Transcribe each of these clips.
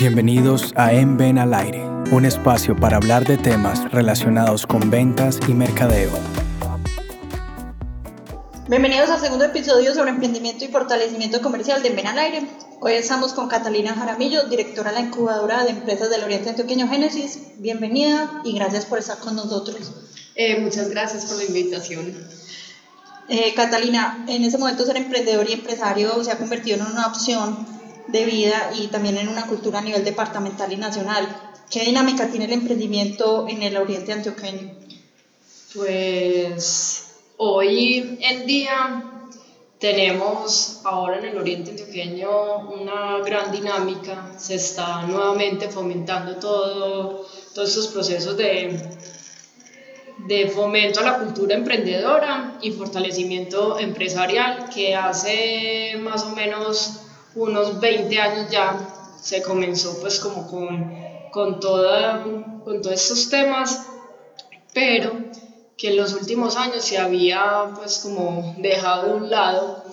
Bienvenidos a En Ven al Aire, un espacio para hablar de temas relacionados con ventas y mercadeo. Bienvenidos al segundo episodio sobre emprendimiento y fortalecimiento comercial de En Ven al Aire. Hoy estamos con Catalina Jaramillo, directora de la incubadora de empresas del Oriente Antioqueño Génesis. Bienvenida y gracias por estar con nosotros. Eh, muchas gracias por la invitación. Eh, Catalina, en ese momento ser emprendedor y empresario se ha convertido en una opción de vida y también en una cultura a nivel departamental y nacional. ¿Qué dinámica tiene el emprendimiento en el oriente antioqueño? Pues hoy en día tenemos ahora en el oriente antioqueño una gran dinámica, se está nuevamente fomentando todo, todos estos procesos de de fomento a la cultura emprendedora y fortalecimiento empresarial que hace más o menos unos 20 años ya se comenzó pues como con, con, toda, con todos estos temas, pero que en los últimos años se había pues como dejado de un lado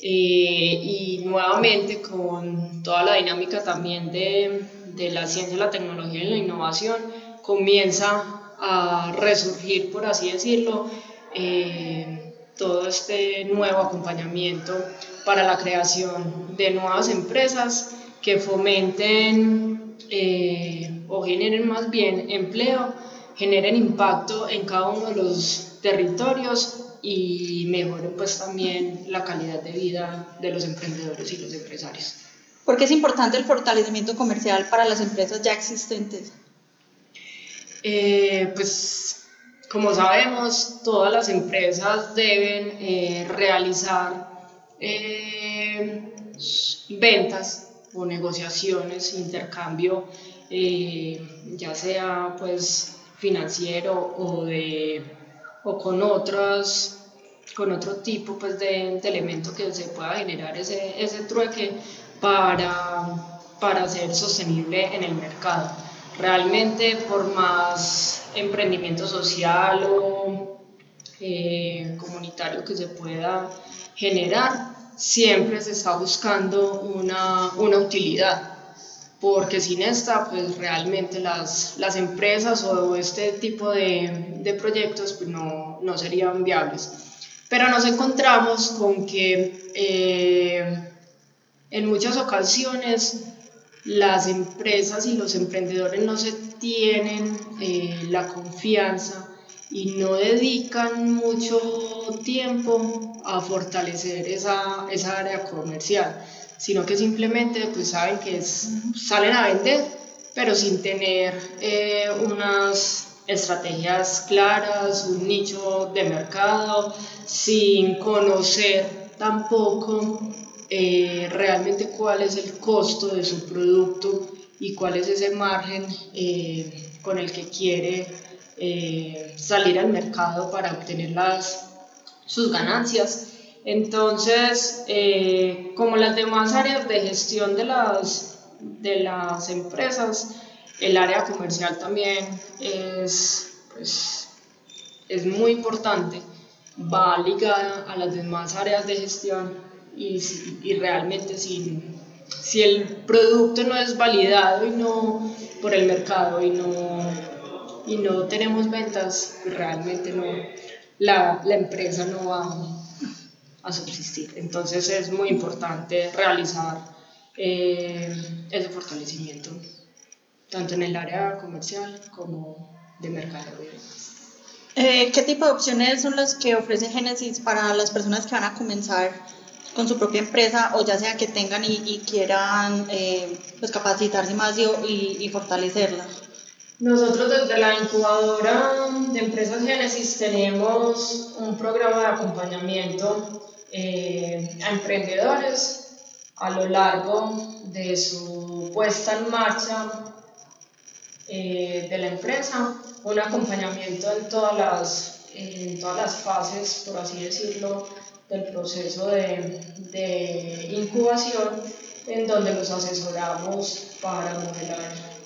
eh, y nuevamente con toda la dinámica también de, de la ciencia, la tecnología y la innovación comienza a resurgir, por así decirlo, eh, todo este nuevo acompañamiento para la creación de nuevas empresas que fomenten eh, o generen más bien empleo, generen impacto en cada uno de los territorios y mejoren pues también la calidad de vida de los emprendedores y los empresarios. ¿Por qué es importante el fortalecimiento comercial para las empresas ya existentes? Eh, pues como sabemos, todas las empresas deben eh, realizar eh, ventas o negociaciones, intercambio, ya sea pues financiero o, de, o con otros con otro tipo pues, de, de elemento que se pueda generar ese, ese trueque para, para ser sostenible en el mercado. Realmente por más emprendimiento social o eh, comunitario que se pueda generar, siempre se está buscando una, una utilidad porque sin esta, pues realmente las, las empresas o este tipo de, de proyectos pues no, no, serían viables. Pero nos encontramos con que eh, en muchas ocasiones las empresas y los emprendedores no se tienen eh, la confianza y no dedican mucho tiempo a fortalecer esa, esa área comercial, sino que simplemente pues saben que salen a vender, pero sin tener eh, unas estrategias claras, un nicho de mercado, sin conocer tampoco eh, realmente cuál es el costo de su producto y cuál es ese margen eh, con el que quiere eh, salir al mercado para obtener las, sus ganancias. Entonces, como las demás áreas de gestión de las, de las empresas, el área comercial también es, pues, es muy importante, va ligada a las demás áreas de gestión y, y realmente si, si el producto no es validado y no por el mercado y no, y no tenemos ventas, pues realmente no, la, la empresa no va a subsistir. Entonces es muy importante realizar eh, ese fortalecimiento, tanto en el área comercial como de mercado. Eh, ¿Qué tipo de opciones son las que ofrece Genesis para las personas que van a comenzar con su propia empresa o ya sea que tengan y, quieran eh, pues capacitarse más y, y, fortalecerla? Nosotros desde la incubadora de Empresas Génesis tenemos un programa de acompañamiento eh, a emprendedores a lo largo de su puesta en marcha eh, de la empresa, un acompañamiento en todas las, todas las fases, por así decirlo, del proceso de, de incubación en donde los asesoramos para modelar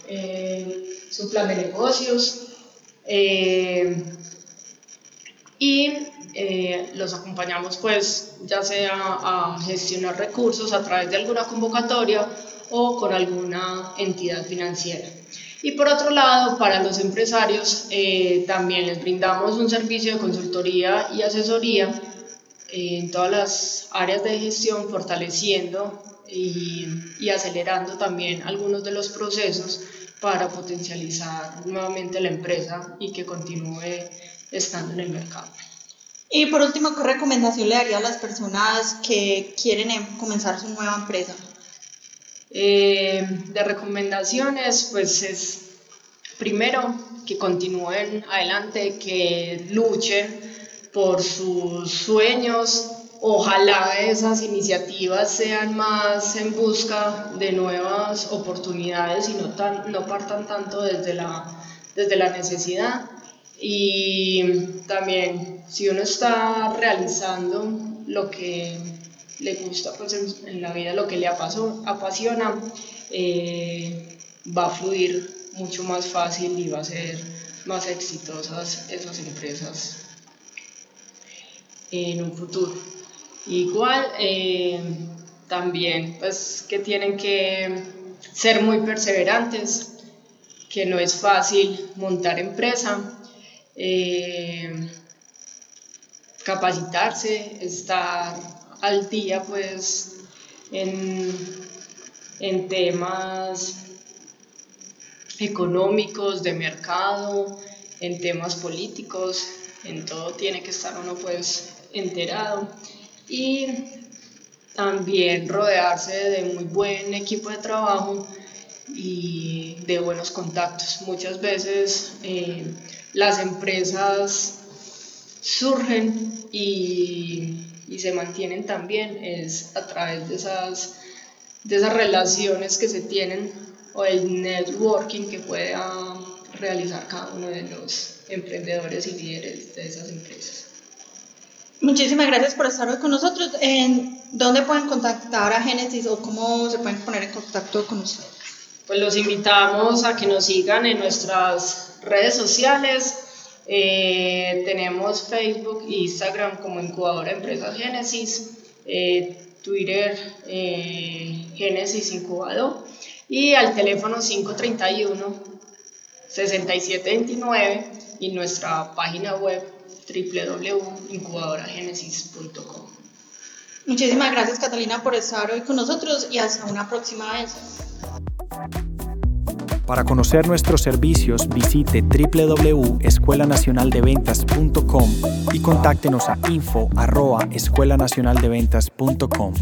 su plan de negocios eh, y eh, los acompañamos pues ya sea a gestionar recursos a través de alguna convocatoria o con alguna entidad financiera. Y por otro lado, para los empresarios eh, también les brindamos un servicio de consultoría y asesoría en todas las áreas de gestión, fortaleciendo y, y acelerando también algunos de los procesos para potencializar nuevamente la empresa y que continúe estando en el mercado. Y por último, ¿qué recomendación le daría a las personas que quieren em, comenzar su nueva empresa? Eh, de recomendaciones, pues es primero que continúen adelante, que luchen por sus sueños. Ojalá esas iniciativas sean más en busca de nuevas oportunidades y no, tan, no partan tanto desde la, desde la necesidad. Y también, si uno está realizando lo que le gusta pues en, la vida, lo que le apasiona, eh, va a fluir mucho más fácil y va a ser más exitosas esas empresas en un futuro. Igual, eh, también pues que tienen que ser muy perseverantes, que no es fácil montar empresa, eh, capacitarse, estar al día pues en, en temas económicos, de mercado, en temas políticos, en todo tiene que estar uno pues enterado y también rodearse de muy buen equipo de trabajo y de buenos contactos. Muchas veces eh, las empresas surgen y, y, se mantienen también es a través de esas, de esas relaciones que se tienen o el networking que pueda realizar cada uno de los emprendedores y líderes de esas empresas. Muchísimas gracias por estar hoy con nosotros. ¿En ¿Dónde pueden contactar a Genesis o cómo se pueden poner en contacto con ustedes? Pues los invitamos a que nos sigan en nuestras redes sociales. Eh, tenemos Facebook e Instagram como Incubadora Empresas Genesis, eh, Twitter eh, Genesis Incubador y al teléfono 531 6729 y nuestra página web www.incubadoragenesis.com. Muchísimas gracias Catalina por estar hoy con nosotros y hasta una próxima vez. Para conocer nuestros servicios visite www.escuelanacionaldeventas.com y contáctenos a info@escuelanacionaldeventas.com.